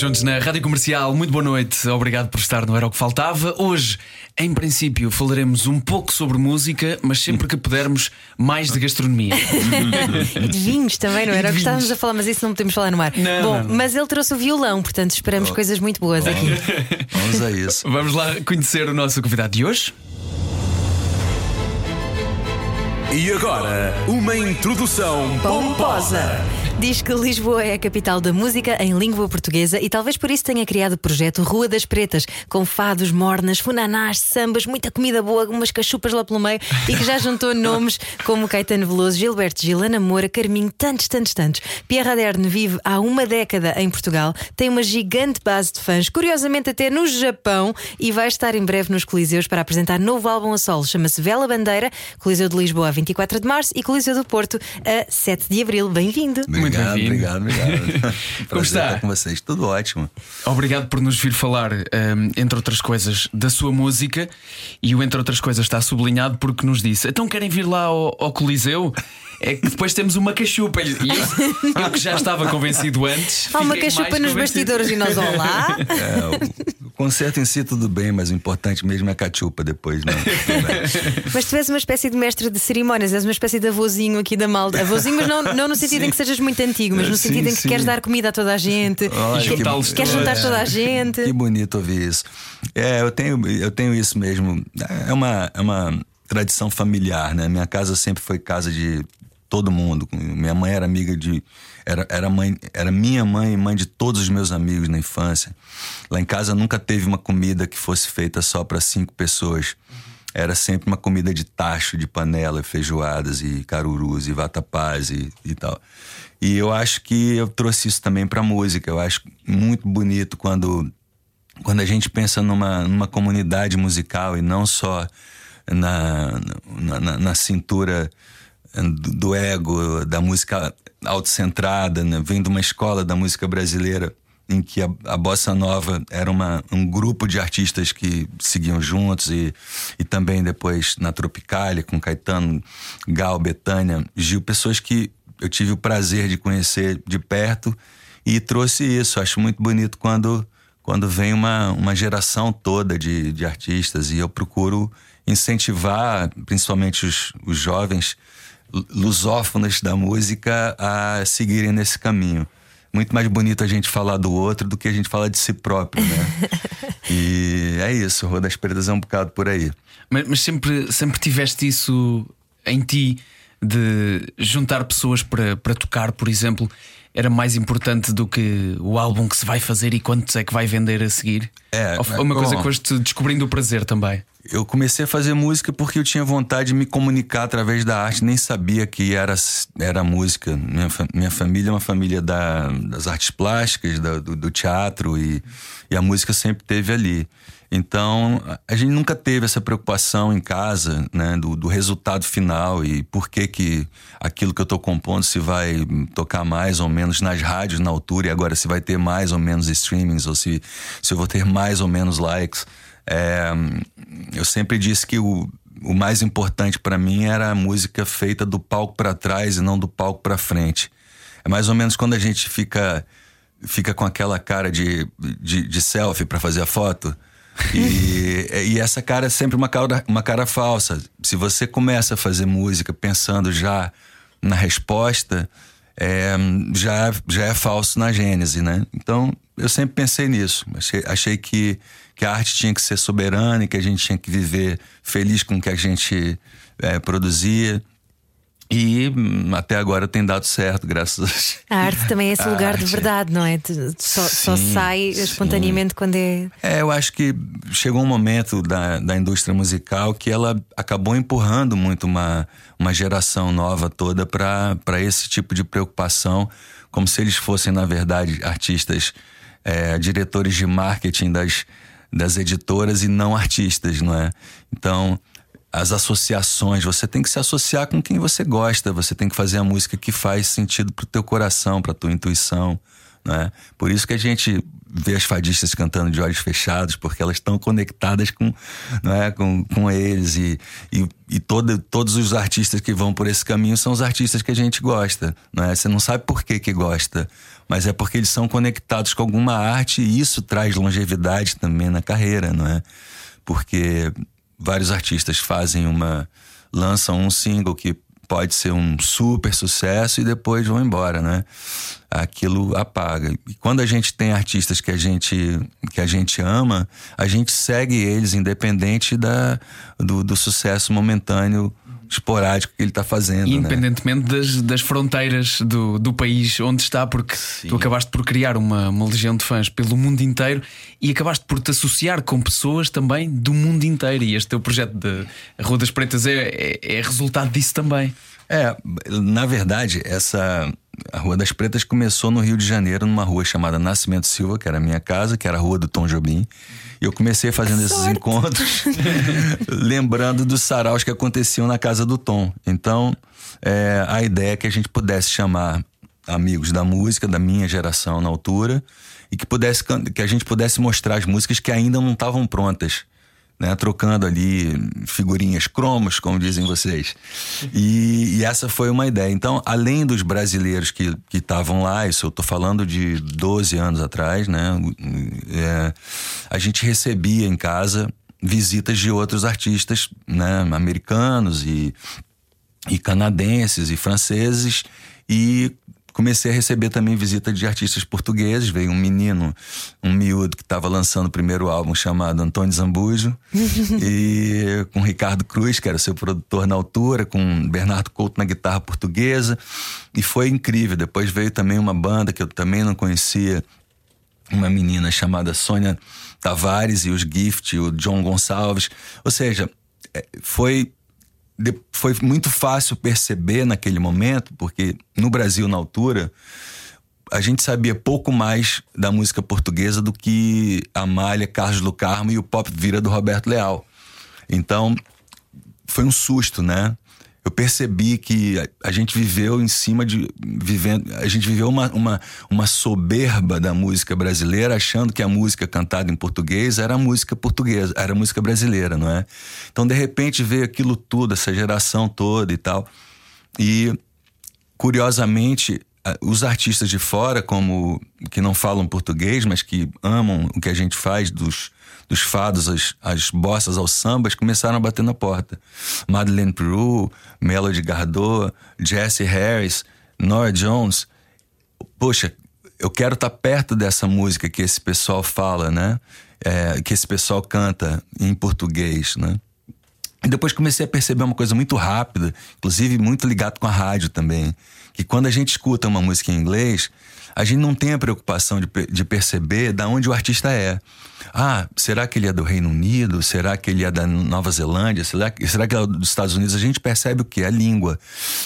Juntos na Rádio Comercial, muito boa noite, obrigado por estar no Era o que Faltava. Hoje, em princípio, falaremos um pouco sobre música, mas sempre que pudermos, mais de gastronomia. E de vinhos também, não era o de que estávamos a falar, mas isso não podemos falar no ar. Não, Bom, não, não. mas ele trouxe o violão, portanto esperamos coisas muito boas aqui. Vamos a isso. Vamos lá conhecer o nosso convidado de hoje. E agora, uma introdução pomposa. Diz que Lisboa é a capital da música em língua portuguesa e talvez por isso tenha criado o projeto Rua das Pretas, com fados, mornas, funanás, sambas, muita comida boa, umas cachupas lá pelo meio e que já juntou nomes como Caetano Veloso, Gilberto Gil, Ana Moura, Carminho, tantos, tantos, tantos. Pierre Aderne vive há uma década em Portugal, tem uma gigante base de fãs, curiosamente até no Japão, e vai estar em breve nos Coliseus para apresentar novo álbum a solo. Chama-se Vela Bandeira, Coliseu de Lisboa a 24 de março e Coliseu do Porto a 7 de abril. Bem-vindo. Muito Obrigado, bem-vindo. obrigado, obrigado. Como Prazer está? estar com vocês. Tudo ótimo. Obrigado por nos vir falar, hum, entre outras coisas, da sua música. E o entre outras coisas está sublinhado porque nos disse: então querem vir lá ao, ao Coliseu? É que depois temos uma cachupa. E eu, eu que já estava convencido antes. Há uma cachupa nos convencido. bastidores e nós vamos lá. É, concerto em si tudo bem, mas o importante mesmo é a cachupa depois, né? Mas tu és uma espécie de mestre de cerimónias, és uma espécie de avôzinho aqui da malda. Avôzinho, mas não, não no sentido em que sejas muito antigo, mas no Sim, sentido em que sim. queres dar comida a toda a gente, Olha, que- que queres juntar toda a gente. Que bonito ouvir isso. É, eu tenho, eu tenho isso mesmo. É uma, é uma tradição familiar, né? Minha casa sempre foi casa de todo mundo. Minha mãe era amiga de. Era, era, mãe, era minha mãe e mãe de todos os meus amigos na infância. Lá em casa nunca teve uma comida que fosse feita só para cinco pessoas. Era sempre uma comida de tacho, de panela, feijoadas e carurus e vatapás e, e tal. E eu acho que eu trouxe isso também para música. Eu acho muito bonito quando quando a gente pensa numa, numa comunidade musical e não só na, na, na- na cintura do, do ego, da música autocentrada, né? vem de uma escola da música brasileira em que a, a bossa nova era uma, um grupo de artistas que seguiam juntos e, e também depois na Tropicália com Caetano, Gal, Betânia, Gil, pessoas que eu tive o prazer de conhecer de perto e trouxe isso. Acho muito bonito quando quando vem uma, uma geração toda de, de artistas e eu procuro incentivar, principalmente os, os jovens lu- lusófonos da música, a seguirem nesse caminho. Muito mais bonito a gente falar do outro do que a gente falar de si próprio, né? e é isso, Rua das Pretas é um bocado por aí. Mas, mas sempre, sempre tiveste isso em ti de juntar pessoas para, para tocar, por exemplo, era mais importante do que o álbum que se vai fazer e quantos é que vai vender a seguir? É, Ou foi uma bom. coisa que foste descobrindo o prazer também. Eu comecei a fazer música porque eu tinha vontade de me comunicar através da arte, nem sabia que era, era música. Minha, minha família é uma família da- das artes plásticas, da- do, do teatro, e, e a música sempre teve ali. Então, a- gente nunca teve essa preocupação em casa, né, do, do resultado final e por que que aquilo que eu tô compondo se vai tocar mais ou menos nas rádios na altura e agora se vai ter mais ou menos streamings ou se, se eu vou ter mais ou menos likes. É, eu sempre disse que o, o mais importante para mim era a música feita do palco para trás e não do palco para frente. É mais ou menos quando a gente fica fica com aquela cara de, de, de selfie para fazer a foto. E, e essa cara é sempre uma cara, uma cara falsa. Se você começa a fazer música pensando já na resposta, é, já, já é falso na gênese, né? Então, eu sempre pensei nisso. Achei, achei que, que a arte tinha que ser soberana e que a gente tinha que viver feliz com o que a gente é, produzia. E hum, até agora tem dado certo, graças a A arte também é esse lugar de arte. verdade, não é? Só, só Sim, sai espontaneamente quando é. É, eu acho que chegou um momento da, da indústria musical que ela acabou empurrando muito uma, uma geração nova toda para esse tipo de preocupação, como se eles fossem, na verdade, artistas, é, diretores de marketing das, das editoras e não artistas, não é? Então, as associações. Você tem que se associar com quem você gosta. Você tem que fazer a música que faz sentido pro teu coração, pra tua intuição. Né? Por isso que a gente vê as fadistas cantando de olhos fechados, porque elas estão conectadas com, é, com, com eles. E, e, e todo, todos os artistas que vão por esse caminho são os artistas que a gente gosta. é Você não sabe por que, que gosta, mas é porque eles são conectados com alguma arte e isso traz longevidade também na carreira, não é? Porque vários artistas fazem uma. lançam um single que pode ser um super sucesso e depois vão embora, né? Aquilo apaga. E quando a gente tem artistas que a gente, que a gente ama, a gente segue eles independente da, do, do sucesso momentâneo esporádico que ele está fazendo. Né? Independentemente né? das, das fronteiras do, do país onde está, porque Sim. tu acabaste por criar uma, uma legião de fãs pelo mundo inteiro e acabaste por te associar com pessoas também do mundo inteiro. E este teu projeto de Rua das Pretas é, é, é resultado disso também. É, na verdade, essa. A Rua das Pretas começou no Rio de Janeiro, numa rua chamada Nascimento Silva, que era a minha casa, que era a rua do Tom Jobim. E eu comecei fazendo esses encontros, lembrando dos saraus que aconteciam na casa do Tom. Então, é, a ideia é que a gente pudesse chamar amigos da música, da minha geração na altura, e que, pudesse, que a gente pudesse mostrar as músicas que ainda não estavam prontas né, trocando ali figurinhas cromos, como dizem vocês. E, e, essa foi uma ideia. Então, além dos brasileiros que estavam lá, isso eu estou falando de 12 anos atrás, né, é, a gente recebia em casa visitas de outros artistas né, americanos e, e canadenses e franceses e comecei a receber também visita de artistas portugueses. Veio um menino, um miúdo que estava lançando o primeiro álbum chamado Antônio Zambujo, e com Ricardo Cruz, que era seu produtor na altura, com Bernardo Couto na guitarra portuguesa. E foi incrível. Depois veio também uma banda que eu também não conhecia, uma menina chamada Sônia Tavares e os Gift, o John Gonçalves. Ou seja, é, foi foi muito fácil perceber naquele momento, porque no Brasil, na altura, a gente sabia pouco mais da música portuguesa do que Amália, Carlos do Carmo e o Pop Vira do Roberto Leal. Então, foi um susto, né? Eu percebi que a, gente viveu em cima de. vivendo A gente viveu uma, uma, uma soberba da música brasileira, achando que a música cantada em português era música portuguesa, era música brasileira, não é? Então, de repente, veio aquilo tudo, essa geração toda e tal. E, curiosamente, os artistas de fora, como que não falam português, mas que amam o que a gente faz dos, dos fados, as, as bossas aos sambas, começaram a bater na porta. Madeleine Peru, Melody Gardot, Jesse Harris, Nora Jones. Poxa, eu quero estar tá perto dessa música que esse pessoal fala, né? É, que esse pessoal canta em português, né? E depois comecei a perceber uma coisa muito rápida, inclusive muito ligado com a rádio também que quando a gente escuta uma música em inglês, a gente não tem a preocupação de, de perceber da onde o artista é. Ah, será que ele é do Reino Unido? Será que ele é da Nova Zelândia? Será, será que ele é dos Estados Unidos? A gente percebe o que? A língua.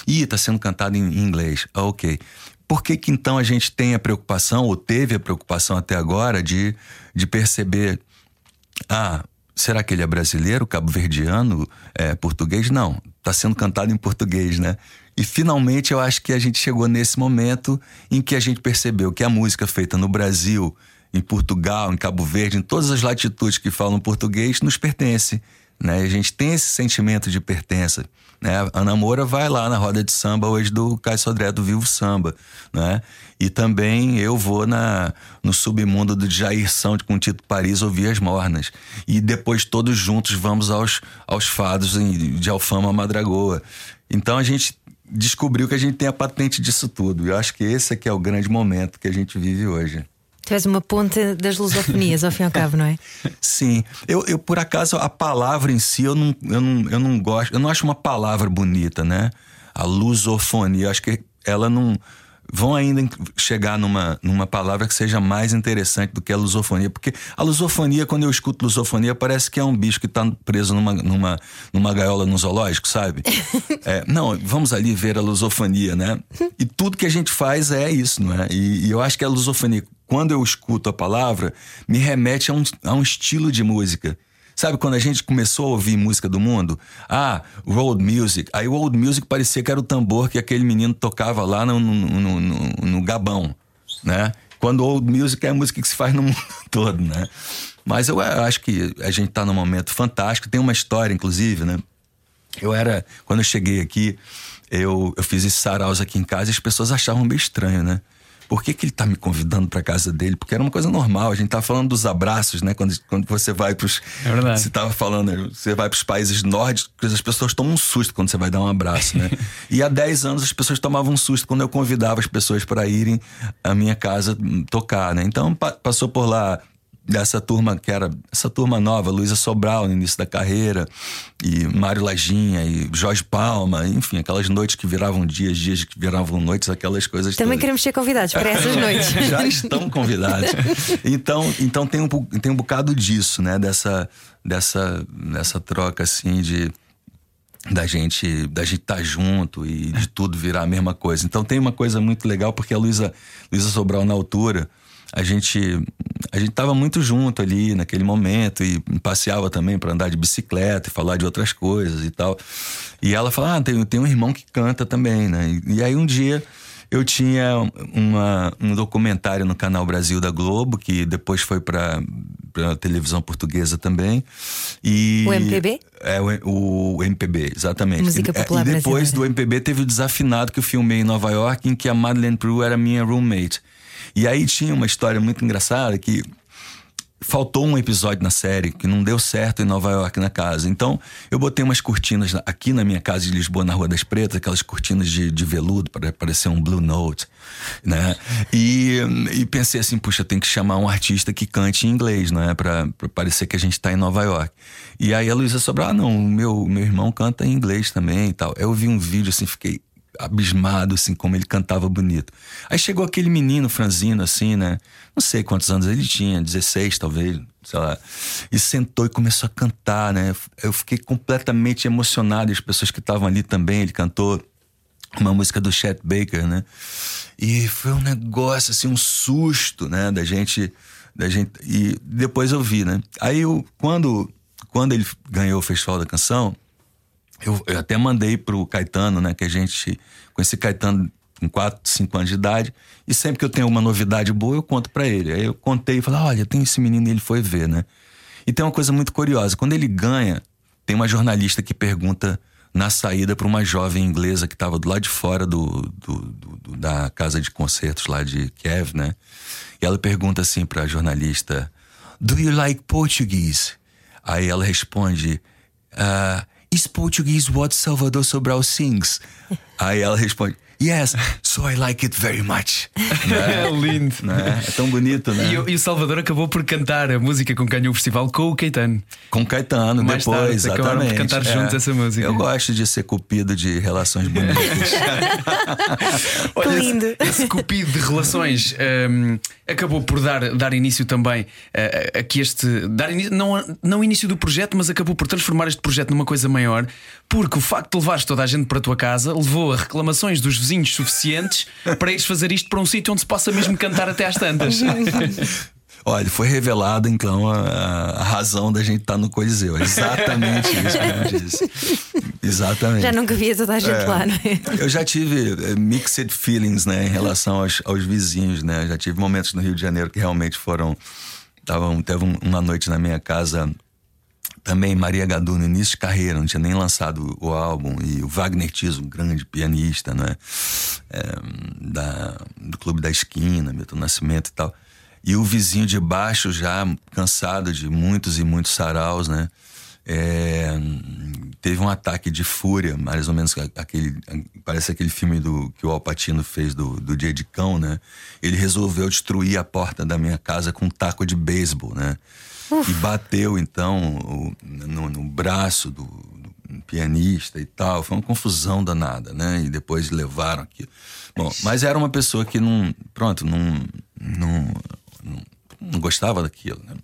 Ih, está sendo cantado em inglês. Ah, ok. Por que, que então a gente tem a preocupação, ou teve a preocupação até agora, de, de perceber. Ah, será que ele é brasileiro, cabo-verdiano, é, português? Não, está sendo cantado em português, né? E finalmente eu acho que a gente chegou nesse momento em que a gente percebeu que a música feita no Brasil, em Portugal, em Cabo Verde, em todas as latitudes que falam português, nos pertence. Né? A gente tem esse sentimento de pertença. Né? Ana Moura vai lá na roda de samba hoje do Caio Sodré do Vivo Samba. Né? E também eu vou na, no submundo do Jair São com Tito Paris ouvir as mornas. E depois todos juntos vamos aos, aos fados de Alfama Madragoa. Então a gente descobriu que a gente tem a patente disso tudo. E eu acho que esse aqui é o grande momento que a gente vive hoje. Tu és uma ponte das lusofonias, ao fim e ao cabo, não é? Sim. Eu, eu, por acaso, a palavra em si, eu não, eu, não, eu não gosto. Eu não acho uma palavra bonita, né? A lusofonia. Eu acho que ela não vão ainda chegar numa, numa palavra que seja mais interessante do que a lusofonia. Porque a lusofonia, quando eu escuto lusofonia, parece que é um bicho que está preso numa, numa, numa gaiola no zoológico, sabe? é, não, vamos ali ver a lusofonia, né? E tudo que a gente faz é isso, não é? E, e eu acho que a lusofonia, quando eu escuto a palavra, me remete a um, a um estilo de música Sabe quando a gente começou a ouvir música do mundo? Ah, road music. Aí o old music parecia que era o tambor que aquele menino tocava lá no, no, no, no, Gabão, né? Quando old music é a música que se faz no mundo todo, né? Mas eu acho que a gente tá num momento fantástico. Tem uma história, inclusive, né? Eu era. Quando eu cheguei aqui, eu, eu fiz esses saraus aqui em casa e as pessoas achavam meio estranho, né? Por que, que ele tá me convidando pra casa dele? Porque era uma coisa normal. A gente tava falando dos abraços, né? Quando, quando você vai pros. É verdade. Você tava falando, você vai pros países nórdicos, as pessoas tomam um susto quando você vai dar um abraço, né? e há 10 anos as pessoas tomavam um susto quando eu convidava as pessoas para irem à minha casa tocar, né? Então pa passou por lá dessa turma que era essa turma nova, Luísa Sobral no início da carreira, e Mário Lajinha, e Jorge Palma, enfim, aquelas noites que viravam dias, dias que viravam noites, aquelas coisas Também todas. queremos ser convidados para essas noites. Já estão convidados. Então, então tem, um, tem um bocado disso, né? Dessa, dessa, dessa troca assim de da gente da gente estar tá junto e de tudo virar a mesma coisa. Então tem uma coisa muito legal porque a Luísa Luísa Sobral na altura a gente a gente tava muito junto ali naquele momento e passeava também para andar de bicicleta e falar de outras coisas e tal. E ela falou: "Ah, tem, tem um irmão que canta também, né?" E, e aí um dia eu tinha uma, um documentário no canal Brasil da Globo que depois foi para para televisão portuguesa também. E O MPB? É, o, o MPB, exatamente. Música É, popular E depois brasileira. do MPB teve o Desafinado que eu filmei em Nova York, em que a Madeleine Prue era minha roommate. E aí tinha uma história muito engraçada que faltou um episódio na série que não deu certo em Nova York na casa. Então eu botei umas cortinas aqui na minha casa de Lisboa, na Rua das Pretas, aquelas cortinas de, de veludo para parecer um Blue Note, né? E, e pensei assim, puxa, tem que chamar um artista que cante em inglês, né? Para parecer que a gente tá em Nova York. E aí a Luísa Sobral, ah, não, meu meu irmão canta em inglês também e tal. Eu vi um vídeo assim, fiquei abismado, assim, como ele cantava bonito. Aí chegou aquele menino franzino, assim, né? Não sei quantos anos ele tinha, 16 talvez, sei lá. E sentou e começou a cantar, né? Eu fiquei completamente emocionado. E as pessoas que estavam ali também, ele cantou uma música do Chet Baker, né? E foi um negócio, assim, um susto, né? Da gente. Da gente e depois eu vi, né? Aí eu, quando, quando ele ganhou o Festival da Canção, eu, eu até mandei pro Caetano, né? Que a gente conheci Caetano com 4, 5 anos de idade. E sempre que eu tenho uma novidade boa, eu conto para ele. Aí eu contei e falei: olha, tem esse menino e ele foi ver, né? E tem uma coisa muito curiosa: quando ele ganha, tem uma jornalista que pergunta na saída para uma jovem inglesa que estava do lado de fora do, do, do- da casa de concertos lá de Kiev, né? E ela pergunta assim para a jornalista: Do you like Portuguese? Aí ela responde: "Ah, Is Portuguese what Salvador Sobral sings? Aí ela responde: Yes, so I like it very much. É lindo. Né? É tão bonito, né? E, o- e o Salvador acabou por cantar a música com quem ganhou o festival com o Caetano. Com Caetano, Mais depois, tarde, acabaram por exatamente. É. cantar juntos essa música. Eu gosto de ser cupido de relações bonitas. Que lindo. Esse, esse cupido de relações hum, acabou por dar, dar início também a, a que este. Dar início, não, não o início do projeto, mas acabou por transformar este projeto numa coisa maior, porque o facto de levares toda a gente para a tua casa levou a reclamações dos vizinhos suficientes para ires fazer isto para um sítio onde se possa mesmo cantar até às tantas. Olha, foi revelada então a, a razão da gente estar no Coliseu. É Exatamente isso que eu disse. Exatamente. Já nunca via toda a gente É. lá, não é? Eu já tive eh, mixed feelings, né, em relação aos, aos vizinhos, né? Já tive momentos no Rio de Janeiro que realmente foram. Tavam, teve um- uma noite na minha casa também Maria Gadu no início de carreira, não tinha nem lançado o álbum, e o Wagner Tiso, um grande pianista, né? É, da, do Clube da Esquina, Milton Nascimento e tal. E o vizinho de baixo já cansado de muitos e muitos saraus, né? É, teve um ataque de fúria, mais ou menos aquele. Parece aquele filme do, que o Alpatino fez do, do Dia de Cão, né? Ele resolveu destruir a porta da minha casa com um taco de beisebol, né? E bateu, então, o- no, no braço do, do pianista e tal. Foi uma confusão danada, né? E depois levaram aquilo. Bom, mas era uma pessoa que não. Pronto, não. não, não, não gostava daquilo, né?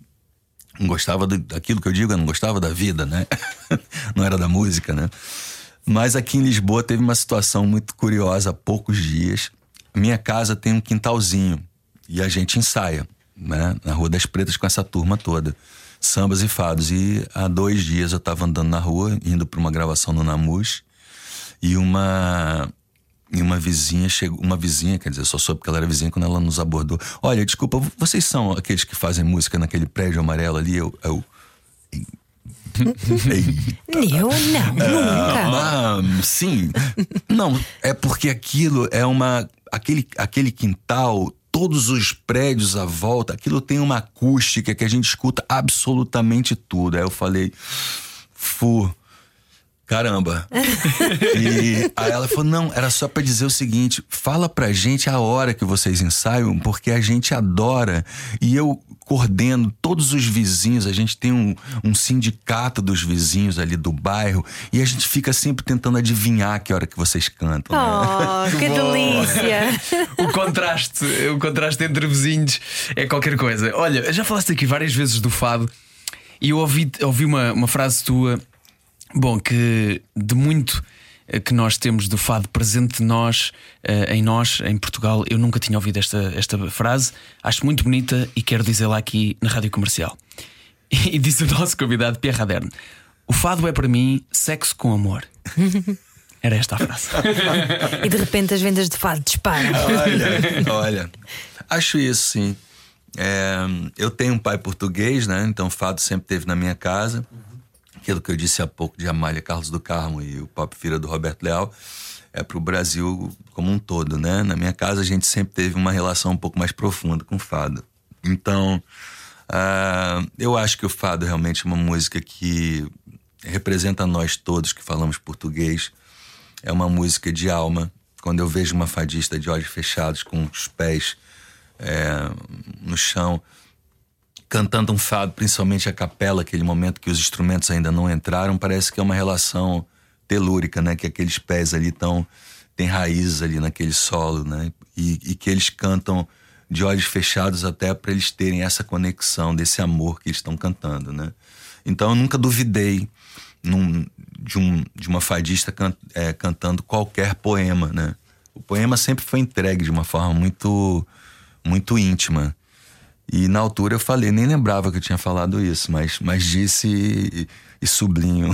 não gostava daquilo que eu digo, eu não gostava da vida, né? não era da música, né? Mas aqui em Lisboa teve uma situação muito curiosa há poucos dias. Minha casa tem um quintalzinho e a gente ensaia, né? Na Rua das Pretas com essa turma toda. sambas e fados. E há dois dias eu estava andando na rua, indo para uma gravação no Namus, e uma e uma vizinha chegou, uma vizinha, quer dizer, só soube porque ela era vizinha quando ela nos abordou. Olha, desculpa, vocês são aqueles que fazem música naquele prédio amarelo ali? Eu, eu eu não, nunca. Ah, sim. Não, é porque aquilo é uma. Aquele, aquele quintal, todos os prédios à volta, aquilo tem uma acústica que a gente escuta absolutamente tudo. Aí eu falei, fu. Caramba. e aí ela falou: não, era só para dizer o seguinte: fala pra gente a hora que vocês ensaiam, porque a gente adora. E eu coordeno todos os vizinhos, a gente tem um, um sindicato dos vizinhos ali do bairro, e a gente fica sempre tentando adivinhar que hora que vocês cantam. Oh, né? que delícia! o contraste, o contraste entre vizinhos é qualquer coisa. Olha, já falaste aqui várias vezes do fado, e eu ouvi, ouvi uma, uma frase tua Bom, que de muito que nós temos do fado presente nós, eh, em nós, em Portugal, eu nunca tinha ouvido esta, esta frase. Acho muito bonita e quero dizê-la aqui na rádio comercial. E disse o nosso convidado Pierre Raderne: O fado é para mim sexo com amor. Era esta a frase. e de repente as vendas de fado disparam. Olha, olha, acho isso sim. É, eu tenho um pai português, né? Então fado sempre teve na minha casa aquilo que eu disse há pouco de Amália Carlos do Carmo e o Pop Fira do Roberto Leal, é para o Brasil como um todo, né? Na minha casa a gente sempre teve uma relação um pouco mais profunda com o fado. Então, uh, eu acho que o fado realmente é uma música que representa nós todos que falamos português. É uma música de alma. Quando eu vejo uma fadista de olhos fechados, com os pés é, no chão, cantando um fado, principalmente a capela, aquele momento que os instrumentos ainda não entraram, parece que é uma relação telúrica, né? Que aqueles pés ali estão tem raízes ali naquele solo, né? E, e que eles cantam de olhos fechados até para eles terem essa conexão desse amor que eles estão cantando, né? Então eu nunca duvidei num, de, um, de uma fadista can, é, cantando qualquer poema, né? O poema sempre foi entregue de uma forma muito muito íntima. E na altura eu falei, nem lembrava que eu tinha falado isso, mas, mas disse e, e sublinho.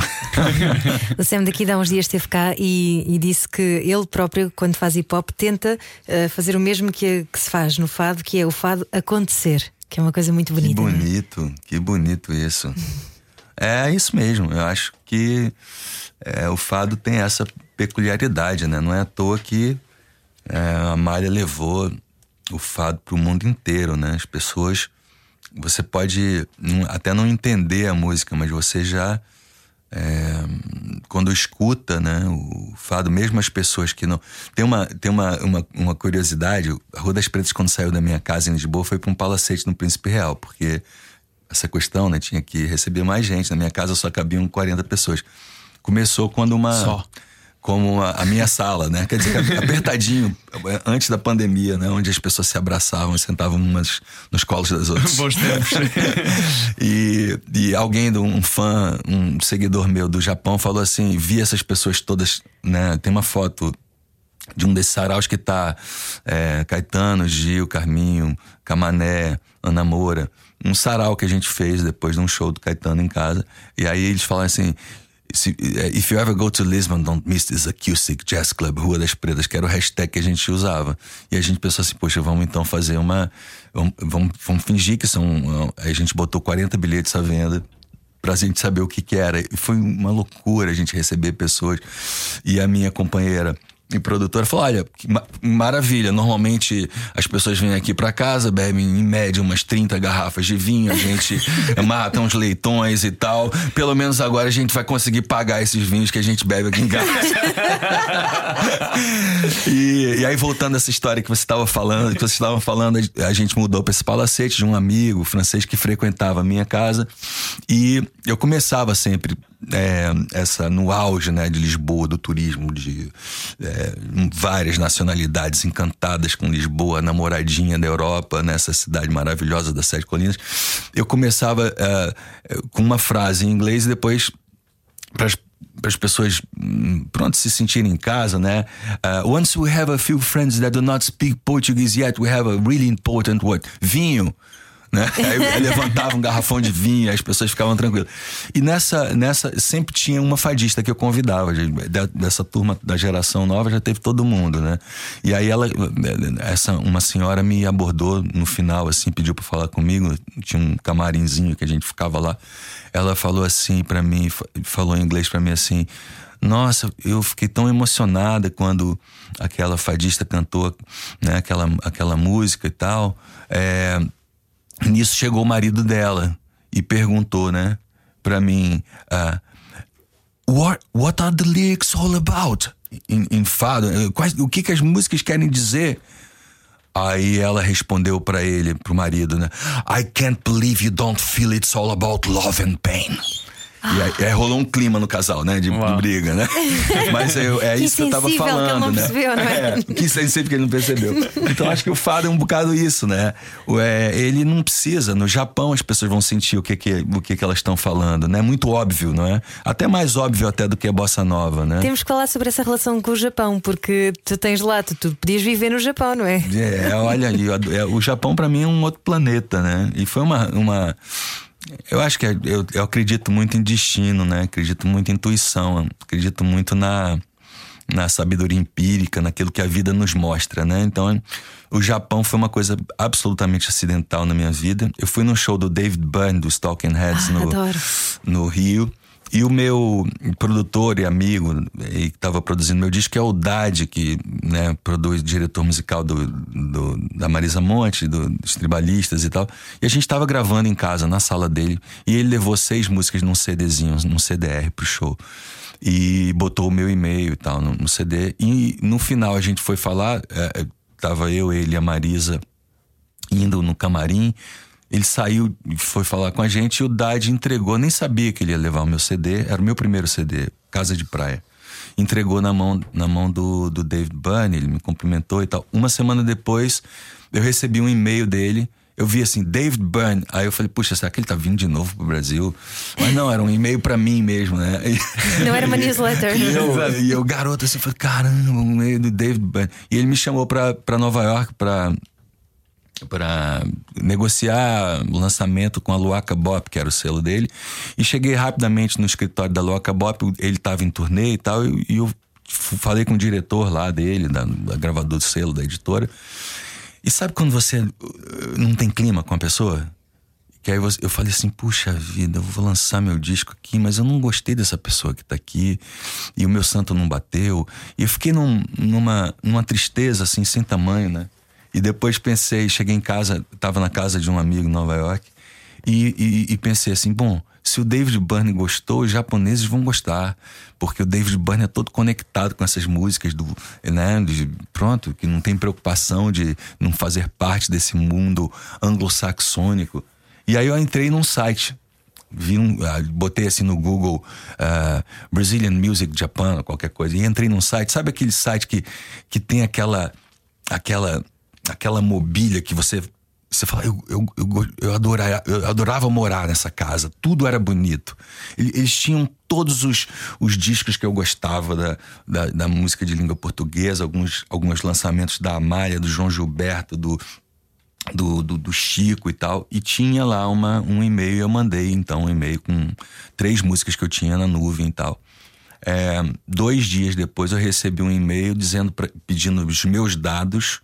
o Sam daqui dá uns dias esteve cá e, e, disse que ele próprio, quando faz hip hop, tenta uh, fazer o mesmo que, que, se faz no fado, que é o fado acontecer, que é uma coisa muito bonita. Que é? bonito, é? que bonito isso. é isso mesmo, eu acho que é, o fado tem essa peculiaridade, né? Não é à toa que é, a Malha levou o fado para o mundo inteiro, né? As pessoas, você pode até não entender a música, mas você já é, quando escuta, né, o fado, mesmo as pessoas que não tem uma tem uma, uma, uma curiosidade, a Rua das Pretas quando saiu da minha casa em Lisboa foi para um palacete no Príncipe Real, porque essa questão, né, tinha que receber mais gente. Na minha casa só cabiam 40 pessoas. Começou quando uma só como a, a, minha sala, né? Quer dizer, apertadinho, antes da pandemia, né? Onde as pessoas se abraçavam e sentavam umas nos colos das outras. Bons tempos. e, e alguém, um fã, um seguidor meu do Japão, falou assim: vi essas pessoas todas, né? Tem uma foto de um desses saraus que tá é, Caetano, Gil, Carminho, Camané, Ana Moura. Um sarau que a gente fez depois de um show do Caetano em casa. E aí eles falaram assim if you ever go to Lisbon, don't miss this acoustic jazz club, Rua das Pretas, que era o hashtag que a gente usava. E a gente pensou assim, poxa, vamos então fazer uma. Vamos, vamos fingir que são. A gente botou 40 bilhetes à venda pra gente saber o que que era. E foi uma loucura a gente receber pessoas. E a minha companheira e produtora falou: olha, maravilha. Normalmente as pessoas vêm aqui para casa, bebem em média umas 30 garrafas de vinho, a gente mata uns leitões e tal. Pelo menos agora a gente vai conseguir pagar esses vinhos que a gente bebe aqui em casa. e, e, aí, voltando a essa história que você estava falando, que vocês estavam falando, a gente mudou para esse palacete de um amigo francês que frequentava a minha casa. E eu começava sempre é, essa no auge né, de Lisboa, do turismo, de é, várias nacionalidades encantadas com Lisboa, namoradinha da Europa, nessa cidade maravilhosa das Sete Colinas, eu começava é, com uma frase em inglês e depois para as pessoas hum, pronto se sentirem em casa, né? Uh, once we have a few friends that do not speak Portuguese yet, we have a really important word: vinho. Né? Aí, levantava um garrafão de vinho, as pessoas ficavam tranquilas. E nessa, nessa sempre tinha uma fadista que eu convidava, de- de- dessa turma da geração nova já teve todo mundo, né? E aí ela, essa uma senhora me abordou no final, assim, pediu para falar comigo, tinha um camarinzinho que a gente ficava lá. Ela falou assim para mim, fa- falou em inglês para mim assim: nossa, eu fiquei tão emocionada quando aquela fadista cantou né, aquela, aquela música e tal. É, nisso chegou o marido dela e perguntou, né, pra mim: ah, what, what are the lyrics all about? Em, em fado, eh, o que, que as músicas querem dizer? Aí ela respondeu pra ele, pro marido, né? I can't believe you don't feel it's all about love and pain. E aí, aí rolou um clima no casal, né? De, de briga, né? Mas eu- é Que isso que eu tava sensível que ele falando, não né? percebeu, não é? que sensível que ele não percebeu. Então acho que o fado é um bocado isso, né? O, é, ele não precisa. No Japão as pessoas vão sentir o que, que, o que, que elas estão falando, né? Muito óbvio, não é? Até mais óbvio até do que a bossa nova, né? Temos que falar sobre essa relação com o Japão, porque tu tens lá, tu, tu podias viver no Japão, não é? É, olha ali, é, o Japão pra mim é um outro planeta, né? E foi uma. uma eu acho que é- eu, eu acredito muito em destino, né? Acredito muito em intuição, acredito muito na, na sabedoria empírica, naquilo que a vida nos mostra, né? Então, o Japão foi uma coisa absolutamente acidental na minha vida. Eu fui num show do David Byrne, dos Talking Heads, Ah, no, adoro. no Rio. E o meu produtor e amigo e que estava produzindo meu disco é o Dade, que né, produz diretor musical do, do- da Marisa Monte, do- dos Tribalistas e tal. E a gente estava gravando em casa, na sala dele, e ele levou seis músicas num CDzinho, num CDR pro show. E botou o meu e-mail e tal no, no CD. E no final a gente foi falar, é, é, tava eu, ele e a Marisa indo no camarim. Ele saiu e foi falar com a gente e o Dade entregou, nem sabia que ele ia levar o meu CD, era o meu primeiro CD, Casa de Praia. Entregou na mão, na mão do, do David Byrne, ele me cumprimentou e tal. Uma semana depois, eu recebi um e-mail dele. Eu vi assim, David Byrne. Aí eu falei, puxa, será que ele tá vindo de novo pro Brasil? Mas não, era um e-mail pra mim mesmo, né? Não era uma newsletter. e eu, e eu, garoto, assim, falei, caramba, um e-mail do David Byrne. E ele me chamou pra, pra Nova York pra, pra negociar o lançamento com a Luaca Bop, que era o selo dele. E cheguei rapidamente no escritório da Luaca Bop, ele tava em turnê e tal, e, eu falei com o diretor lá dele, da, da gravador do selo, da editora. E sabe quando você uh, não tem clima com a pessoa? Que aí eu falei assim, puxa vida, eu vou lançar meu disco aqui, mas eu não gostei dessa pessoa que tá aqui, e o meu santo não bateu. E eu fiquei num- numa, numa tristeza assim, sem tamanho, né? E depois pensei, cheguei em casa, tava na casa de um amigo em Nova York, e, e- e pensei assim, bom, se o David Byrne gostou, os japoneses vão gostar, porque o David Byrne é todo conectado com essas músicas do, né, de- pronto, que não tem preocupação de não fazer parte desse mundo anglo-saxônico. E aí eu entrei num site, vi um, ah, botei assim no Google ah, Brazilian Music Japan, qualquer coisa, e entrei num site, sabe aquele site que, que tem aquela aquela aquela mobília que você você fala, eu, eu, eu, eu, adorava, eu adorava morar nessa casa, tudo era bonito. Ele- Eles tinham todos os, os discos que eu gostava da, da, da música de língua portuguesa, alguns, alguns lançamentos da Amália, do João Gilberto, do, do, do, do Chico e tal. E tinha lá uma, um e-mail, eu mandei então um e-mail com três músicas que eu tinha na nuvem e tal. É, dois dias depois eu recebi um e-mail dizendo pra, pedindo os meus dados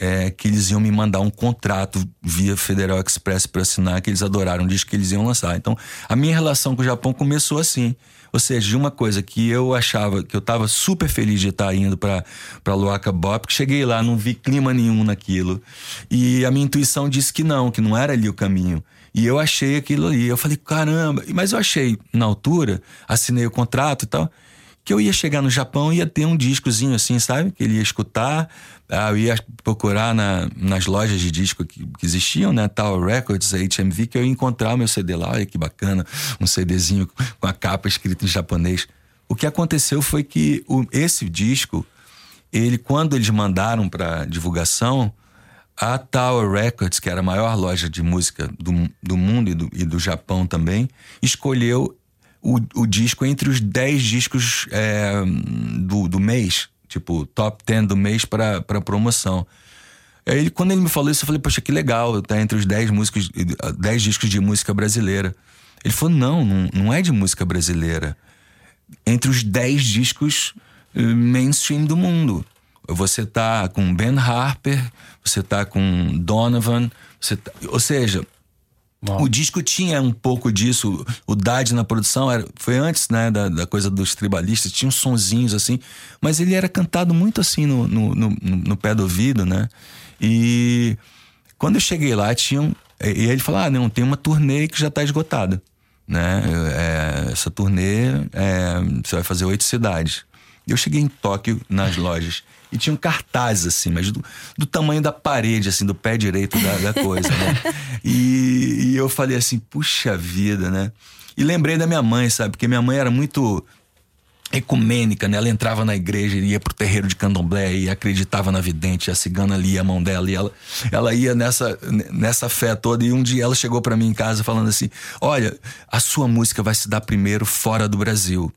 é, que eles iam me mandar um contrato via Federal Express para assinar, que eles adoraram, diz que eles iam lançar. Então, a minha relação com o Japão começou assim. Ou seja, de uma coisa que eu achava que eu estava super feliz de estar indo para para Luaca Bop, que cheguei lá, não vi clima nenhum naquilo. E a minha intuição disse que não, que não era ali o caminho. E eu achei aquilo ali. Eu falei, caramba. Mas eu achei, na altura, assinei o contrato e tal que eu ia chegar no Japão e ia ter um discozinho assim, sabe? Que ele ia escutar, ah, eu ia procurar na, nas lojas de disco que, que existiam, né? Tower Records, HMV, que eu ia encontrar o meu CD lá, olha que bacana, um CDzinho com a capa escrita em japonês. O que aconteceu foi que o, esse disco, ele quando eles mandaram para divulgação, a Tower Records, que era a maior loja de música do, do mundo e do, e do Japão também, escolheu o, o disco entre os 10 discos é, do, do mês, tipo, top 10 do mês para promoção. Aí quando ele me falou isso, eu falei, poxa, que legal, tá entre os 10 músicos, 10 discos de música brasileira. Ele falou, não, não, não é de música brasileira. Entre os 10 discos eh, mainstream do mundo. Você tá com Ben Harper, você tá com Donovan, você tá, ou seja, o disco tinha um pouco disso. O Dad na produção era, foi antes né, da, da, coisa dos tribalistas, tinha uns sonzinhos assim, mas ele era cantado muito assim no, no, no, no pé do ouvido, né? E quando eu cheguei lá, tinham. E ele falou: ah, não, tem uma turnê que já está esgotada. Né? É, essa turnê é, você vai fazer oito cidades. Eu cheguei em Tóquio nas lojas e tinha um cartaz assim, mas do, do, tamanho da parede, assim, do pé direito da, da coisa, né? E, e, eu falei assim, puxa vida, né? E lembrei da minha mãe, sabe? Porque minha mãe era muito ecumênica, né? Ela entrava na igreja, ia pro terreiro de candomblé e acreditava na vidente, a cigana lia a mão dela e ela, ela ia nessa, nessa fé toda. E um dia ela chegou para mim em casa falando assim: Olha, a sua música vai se dar primeiro fora do Brasil.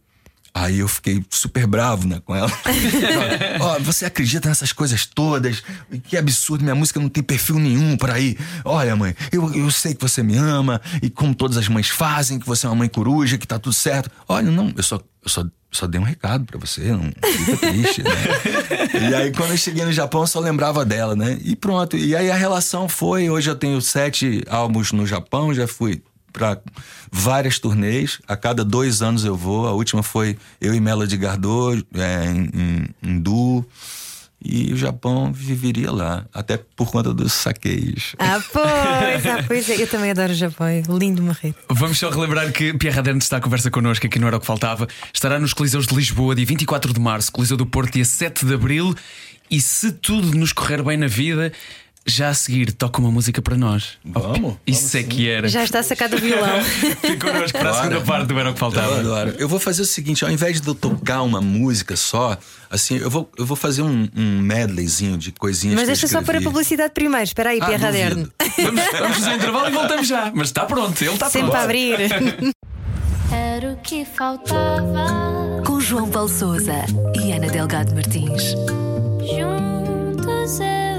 Aí eu fiquei super bravo, né, com ela. Ó, oh, você acredita nessas coisas todas? Que absurdo, minha música não tem perfil nenhum para ir. Olha, mãe, eu, eu sei que você me ama e como todas as mães fazem, que você é uma mãe coruja, que tá tudo certo. Olha, não, eu só, eu só, só dei um recado para você, não fica triste, né? e aí quando eu cheguei no Japão, eu só lembrava dela, né? E pronto. E aí a relação foi, hoje eu tenho sete álbuns no Japão, já fui para várias turnês. A cada dois anos eu vou. A última foi eu e Melody Gardot é, em, em, em duo. E o Japão viveria lá, até por conta dos saqueios. Ah, pois, ah, pois é. Eu também adoro o Japão, é lindo morrer. Vamos só relembrar que Pierre Aderne está à conversa connosco, aqui não era o que faltava. Estará nos Coliseus de Lisboa, dia 24 de março, Coliseu do Porto, dia 7 de abril. E se tudo nos correr bem na vida, já a seguir toca uma música para nós. Vamos. Isso vamos é que era. Já está sacado o violão. Fique connosco para a segunda parte do Era o que faltava. Adoro. Eu vou fazer o seguinte: ao invés de eu tocar uma música só, assim, eu vou, eu vou fazer um, um medleyzinho de coisinhas Mas deixa só para a publicidade primeiro. Espera aí, ah, Pierre Aderne. Vamos, vamos fazer um intervalo e voltamos já. Mas está pronto, ele está Sempre pronto. a abrir. Era o que faltava. Com João Paulo Souza e Ana Delgado Martins. Juntos eu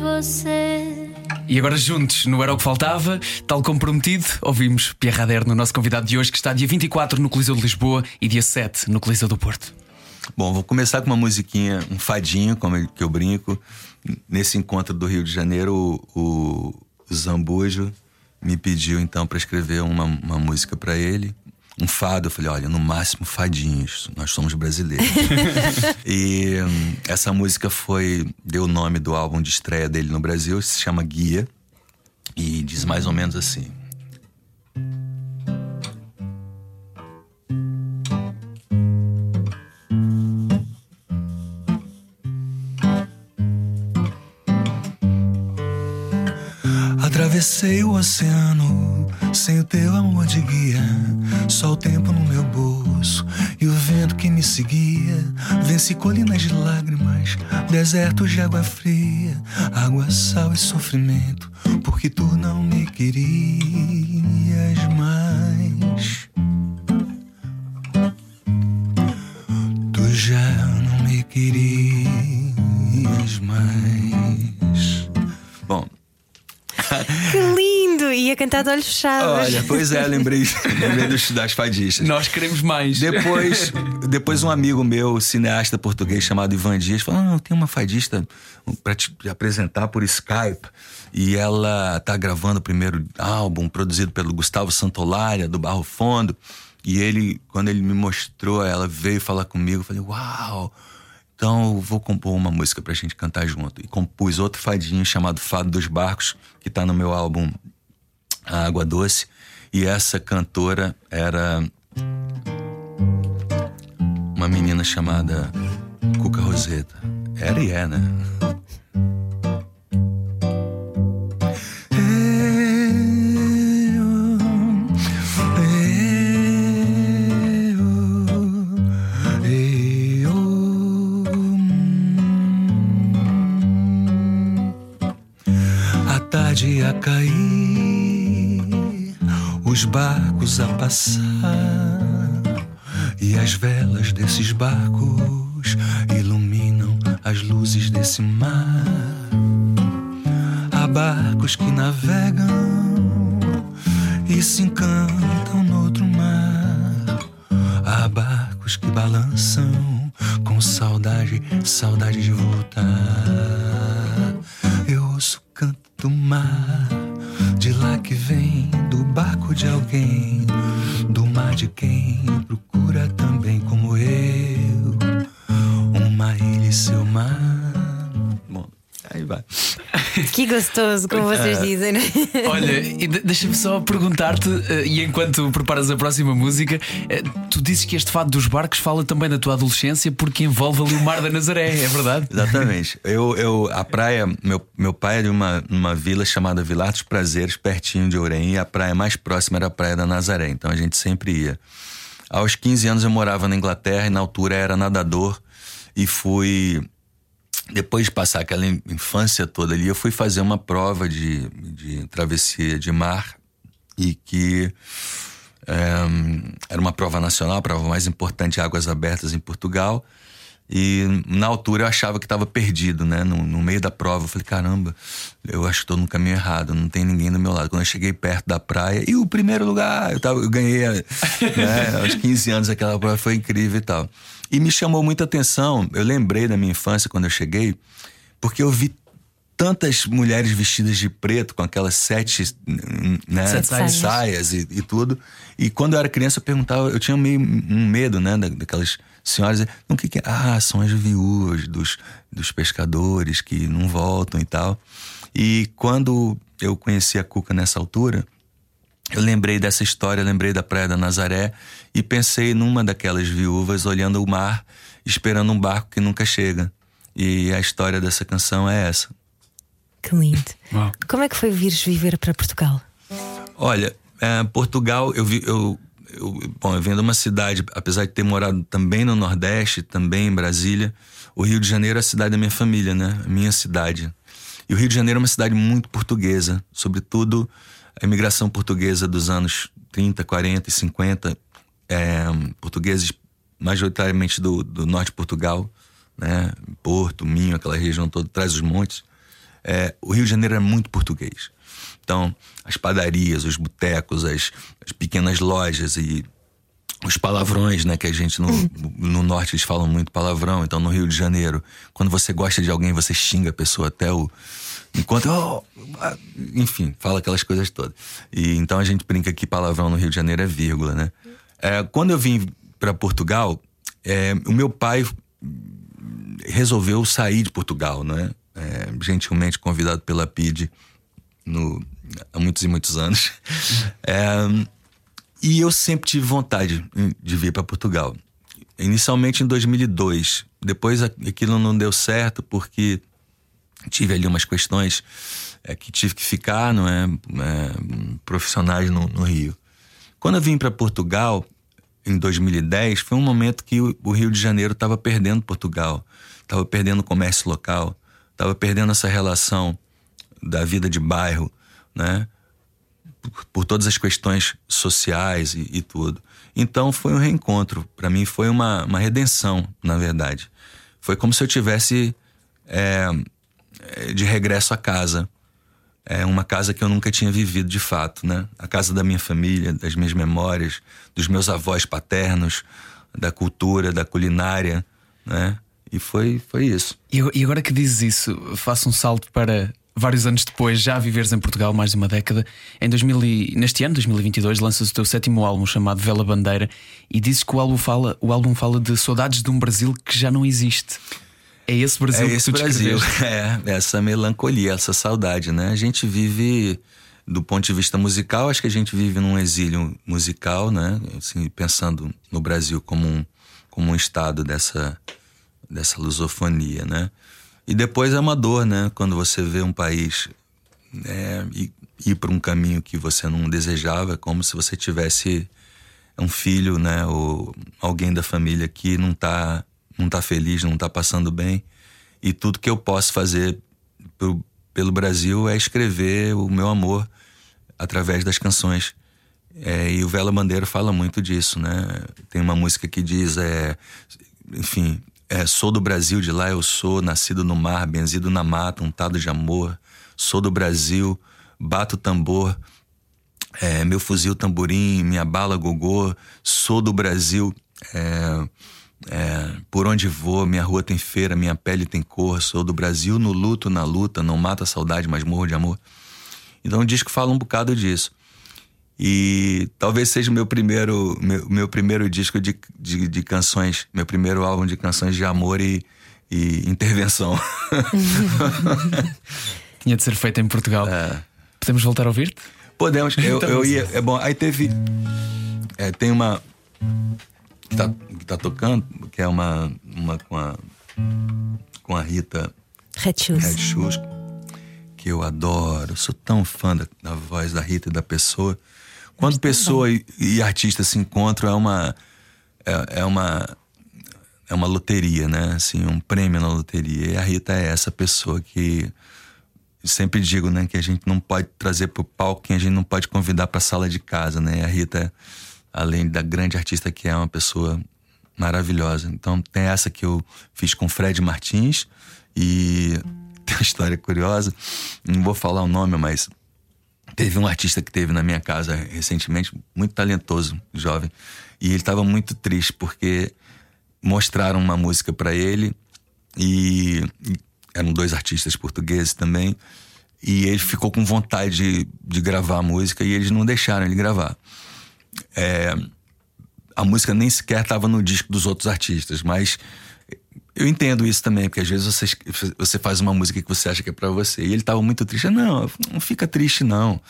você. E agora juntos, no Era o que Faltava, tal como prometido, ouvimos Pierre Aderne, o nosso convidado de hoje, que está dia 24 no Coliseu de Lisboa e dia 7 no Coliseu do Porto. Bom, vou começar com uma musiquinha, um fadinho, como que eu brinco. Nesse encontro do Rio de Janeiro, o, o Zambujo me pediu então para escrever uma, uma música para ele. Um fado, eu falei, olha, no máximo fadinhos, nós somos brasileiros. e hum, essa música foi, deu o nome do álbum de estreia dele no Brasil, se chama Guia, e diz mais ou menos assim. Atravessei o oceano sem o teu amor de guia, só o tempo no meu bolso e o vento que me seguia. Venci colinas de lágrimas, desertos de água fria, água, sal e sofrimento, porque tu não me querias mais. Tu já não me querias cantar de olhos fechados. Olha, pois é, lembrei, lembrei dos, das fadistas. Nós queremos mais. Depois, depois um amigo meu, cineasta português chamado Ivan Dias, falou: ah, tem uma fadista para te apresentar por Skype. E ela tá gravando o primeiro álbum produzido pelo Gustavo Santolária, do Barro Fundo. E ele, quando ele me mostrou, ela veio falar comigo. Eu falei: Uau! Então eu vou compor uma música pra gente cantar junto. E compus outro fadinho chamado Fado dos Barcos, que tá no meu álbum A Água Doce. E essa cantora era uma menina chamada Cuca Roseta. Era e é, né? A tarde a cair, os barcos a passar e as velas desses barcos iluminam as luzes desse mar. barcos que navegam e se encantam no outro mar. Há barcos que balançam né? Olha, de- deixa-me só perguntar-te, eh, e enquanto preparas a próxima música, eh, tu dizes que este fado dos barcos fala também da tua adolescência porque envolve ali o Mar da Nazaré, é verdade? Exatamente. Eu, eu, a praia, meu, meu pai é de uma, uma vila chamada Vilar dos Prazeres, pertinho de Orem, e a praia mais próxima era a Praia da Nazaré, então a gente sempre ia. Aos 15 anos eu morava na Inglaterra e na altura era nadador e fui. Depois de passar aquela infância toda ali, eu fui fazer uma prova de, de travessia de mar e que é, era uma prova nacional, a prova mais importante águas abertas em Portugal. E na altura eu achava que estava perdido, né? No, no meio da prova, eu falei: caramba, eu acho que estou no caminho errado, não tem ninguém do meu lado. Quando eu cheguei perto da praia, e o primeiro lugar, eu, tava, eu ganhei, né? Aos 15 anos, aquela prova foi incrível e tal. E me chamou muita atenção, eu lembrei da minha infância quando eu cheguei, porque eu vi tantas mulheres vestidas de preto com aquelas sete, né, Sete saias. saias e, e tudo. E quando eu era criança eu perguntava, eu tinha meio um medo, né, da- daquelas senhoras. O que que é? Ah, são as viúvas dos, dos pescadores que não voltam e tal. E quando eu conheci a Cuca nessa altura, eu lembrei dessa história, lembrei da Praia da Nazaré e pensei numa daquelas viúvas olhando o mar, esperando um barco que nunca chega. E a história dessa canção é essa. Que lindo. Uau. Como é que foi vires viver para Portugal? Olha, é, Portugal, eu, vi, eu, eu, bom, eu venho de uma cidade, apesar de ter morado também no Nordeste, também em Brasília, o Rio de Janeiro é a cidade da minha família, né? A minha cidade. E o Rio de Janeiro é uma cidade muito portuguesa, sobretudo a imigração portuguesa dos anos 30, 40 e 50, é, portugueses majoritariamente do, do norte de Portugal, né? Porto, Minho, aquela região toda, traz os montes. É, o Rio de Janeiro é muito português. Então, as padarias, os botecos, as, as pequenas lojas e os palavrões, né? Que a gente no, no norte eles falam muito palavrão. Então, no Rio de Janeiro, quando você gosta de alguém, você xinga a pessoa até o. Enquanto. "Oh, ah", enfim, fala aquelas coisas todas. E então a gente brinca que palavrão no Rio de Janeiro é vírgula, né? É, quando eu vim para Portugal, é, o meu pai resolveu sair de Portugal, né? É, gentilmente convidado pela PID no, há muitos e muitos anos. É, e eu sempre tive vontade de vir para Portugal. Inicialmente em 2002. Depois aquilo não deu certo porque tive ali umas questões é, que tive que ficar, não é, é, profissionais no, no Rio. Quando eu vim para Portugal em 2010, foi um momento que o, Rio de Janeiro estava perdendo Portugal, estava perdendo o comércio local, estava perdendo essa relação da vida de bairro, né? Por, por todas as questões sociais e, e tudo. Então foi um reencontro. Para mim foi uma, uma redenção, na verdade. Foi como se eu tivesse é, de regresso à casa. É uma casa que eu nunca tinha vivido de fato, né? A casa da minha família, das minhas memórias, dos meus avós paternos, da cultura, da culinária, né? E foi, foi isso. E ag- agora que dizes isso, faço um salto para vários anos depois, já viveres em Portugal mais de uma década. Em 2000 e- neste ano, 2022, lanças o teu sétimo álbum chamado Vela Bandeira e dizes que o álbum fala, o álbum fala de saudades de um Brasil que já não existe. É esse Brasil É esse Brasil, é, essa melancolia, essa saudade, né? A gente vive, do ponto de vista musical, acho que a gente vive num exílio musical, né? Assim, pensando no Brasil como um, como um estado dessa, dessa lusofonia, né? E depois é uma dor, né? Quando você vê um país né, ir, ir para um caminho que você não desejava, como se você tivesse um filho, né? Ou alguém da família que não tá, não tá feliz, não tá passando bem. E tudo que eu posso fazer pro, pelo Brasil é escrever o meu amor através das canções. É, e o Vela Bandeira fala muito disso, né? Tem uma música que diz, é, enfim, é, sou do Brasil, de lá eu sou, nascido no mar, benzido na mata, untado de amor. sou do Brasil, bato tambor, é, meu fuzil tamborim, minha bala gogô, sou do Brasil. É, é, por onde vou, minha rua tem feira, minha pele tem cor, sou do Brasil no luto, na luta, não mato a saudade, mas morro de amor. Então o disco fala um bocado disso. E talvez seja o meu primeiro, meu, meu primeiro disco de, de, de, canções, meu primeiro álbum de canções de amor e, e intervenção. Tinha de ser feito em Portugal. É. Podemos voltar a ouvir-te? Podemos. Eu, então, eu ia. É bom. Aí teve. É, tem uma. Que tá, que tá tocando, que é uma, uma com a. Com a Rita. Red Shoes. Red Shoes que eu adoro. Eu sou tão fã da, da voz da Rita e da pessoa. Quando pessoa e, e, artista se encontram, é uma. É, é, uma. É uma loteria, né? Assim, um prêmio na loteria. E a Rita é essa pessoa que. Sempre digo, né, que a gente não pode trazer pro palco quem a gente não pode convidar pra sala de casa, né? E a Rita, além da grande artista que é, uma pessoa maravilhosa. Então, tem essa que eu fiz com Fred Martins e tem uma história curiosa. Não vou falar o nome, mas teve um artista que teve na minha casa recentemente, muito talentoso, jovem, e ele estava muito triste porque mostraram uma música para ele e eram dois artistas portugueses também. E ele ficou com vontade de, de gravar a música e eles não deixaram ele gravar. É, a música nem sequer estava no disco dos outros artistas, mas eu entendo isso também, porque às vezes você, você faz uma música que você acha que é para você. E ele tava muito triste. Não, não fica triste, não.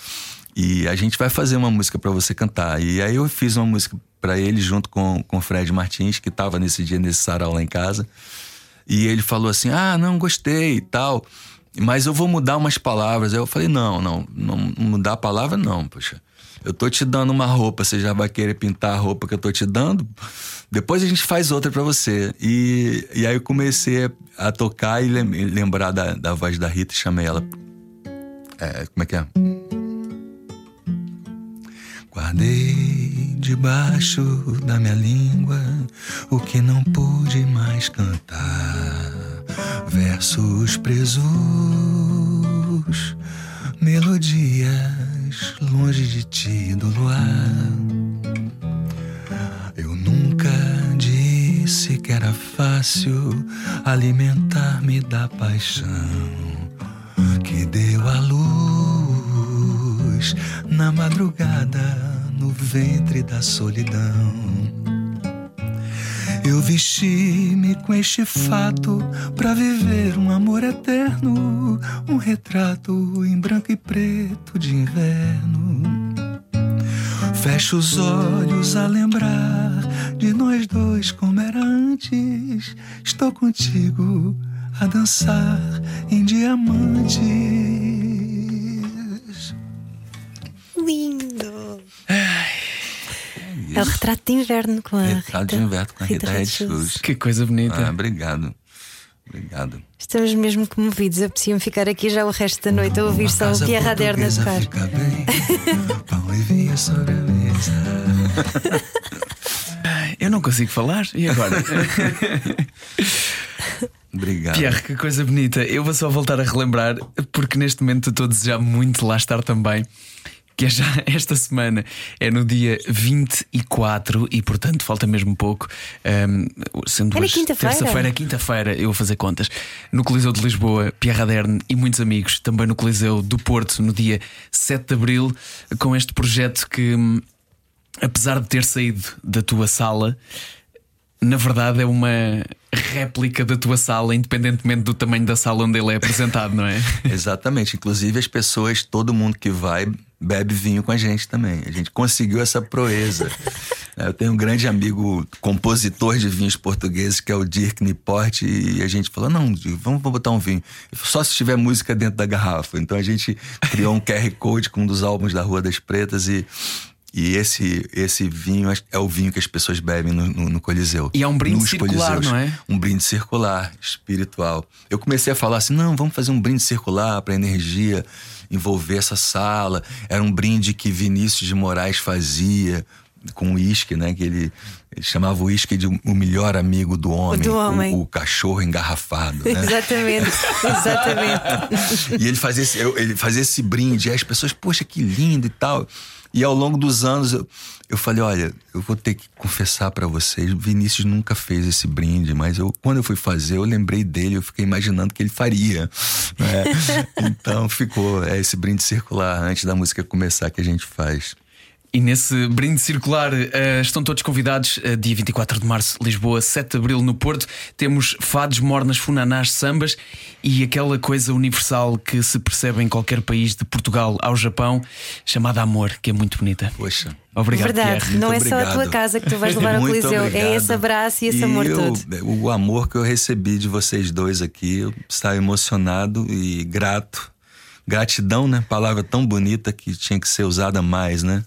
E a gente vai fazer uma música para você cantar. E aí eu fiz uma música para ele junto com, com o Fred Martins, que tava nesse dia nesse sarau lá em casa. E ele falou assim: Ah, não, gostei e tal. Mas eu vou mudar umas palavras. Aí eu falei: Não, não, não mudar a palavra, não, poxa. Eu tô te dando uma roupa, você já vai querer pintar a roupa que eu tô te dando? Depois a gente faz outra para você. E, e aí eu comecei a tocar e lembrar da, da voz da Rita e chamei ela. É, como é que é? Guardei debaixo da minha língua o que não pude mais cantar. Versos presos, melodias longe de ti do luar disse que era fácil alimentar-me da paixão que deu a luz na madrugada no ventre da solidão. Eu vesti-me com este fato para viver um amor eterno, um retrato em branco e preto de inverno Fecho os olhos a lembrar de nós dois como era antes. Estou contigo a dançar em diamantes. É o retrato de inverno com a retrato Rita, de inverno com a Rita, Rita Red Que coisa bonita. Ah, obrigado. Obrigado. Estamos mesmo comovidos. Apetecia-me ficar aqui já o resto da noite a ouvir só o Pierre Aderna tocar. Fica bem, pão e vinho sobre a mesa. Eu não consigo falar. E agora? Obrigado. Pierre, que coisa bonita. Eu vou só voltar a relembrar, porque neste momento estou a desejar muito lá estar também que é já esta semana, é no dia 24 e portanto falta mesmo pouco. Um, sendo é hoje terça-feira, quinta-feira, eu vou fazer contas. No Coliseu de Lisboa, Pierre Aderne e muitos amigos, também no Coliseu do Porto, no dia 7 de Abril, com este projeto que, hum, apesar de ter saído da tua sala, na verdade é uma réplica da tua sala, independentemente do tamanho da sala onde ele é apresentado, não é? Exatamente. Inclusive as pessoas, todo mundo que vai bebe vinho com a gente também. A gente conseguiu essa proeza. Eu tenho um grande amigo compositor de vinhos portugueses que é o Dirk Niport e a gente falou: não, vamos botar um vinho. Só se tiver música dentro da garrafa. Então a gente criou um QR Code com um dos álbuns da Rua das Pretas e e esse, esse vinho é o vinho que as pessoas bebem no, no, no Coliseu. E é um brinde circular, Coliseus. não é? Um brinde circular, espiritual. Eu comecei a falar assim: não, vamos fazer um brinde circular para energia envolver essa sala. Era um brinde que Vinícius de Moraes fazia com uísque, né? Que ele, ele chamava o uísque de o melhor amigo do homem. Do homem. O, o cachorro engarrafado. Né? Exatamente, exatamente. e ele fazia, esse, ele fazia esse brinde, e as pessoas, poxa, que lindo e tal. E ao longo dos anos eu, eu falei, olha, eu vou ter que confessar pra vocês, Vinícius nunca fez esse brinde, mas eu quando eu fui fazer, eu lembrei dele, eu fiquei imaginando que ele faria. né? então ficou é esse brinde circular antes da música começar que a gente faz. E nesse brinde circular eh, estão todos convidados. eh, dia 24 de março, Lisboa, 7 de abril no Porto. Temos fados, mornas, funanás, sambas e aquela coisa universal que se percebe em qualquer país, de Portugal ao Japão, chamada amor, que é muito bonita. Poxa. Obrigado, Verdade, Pierre. não é Muito só a tua obrigado. casa que tu vais levar ao Coliseu, é obrigado. esse abraço e esse amor eu- todo. O amor que eu recebi de vocês dois aqui, eu estava emocionado e grato. Gratidão, né? Palavra tão bonita que tinha que ser usada mais, né?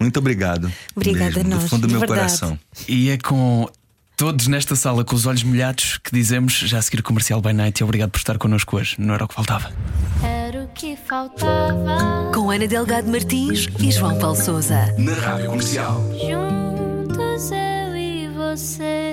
Muito obrigado. Obrigada a mesmo, nós, Do fundo do de meu verdade. coração. E é com todos nesta sala com os olhos molhados que dizemos já a seguir comercial by night e obrigado por estar connosco hoje. Não era o que faltava. Era o que faltava. Com Ana Delgado Martins e João Paulo Souza. Na Rádio Comercial. Juntos eu e você.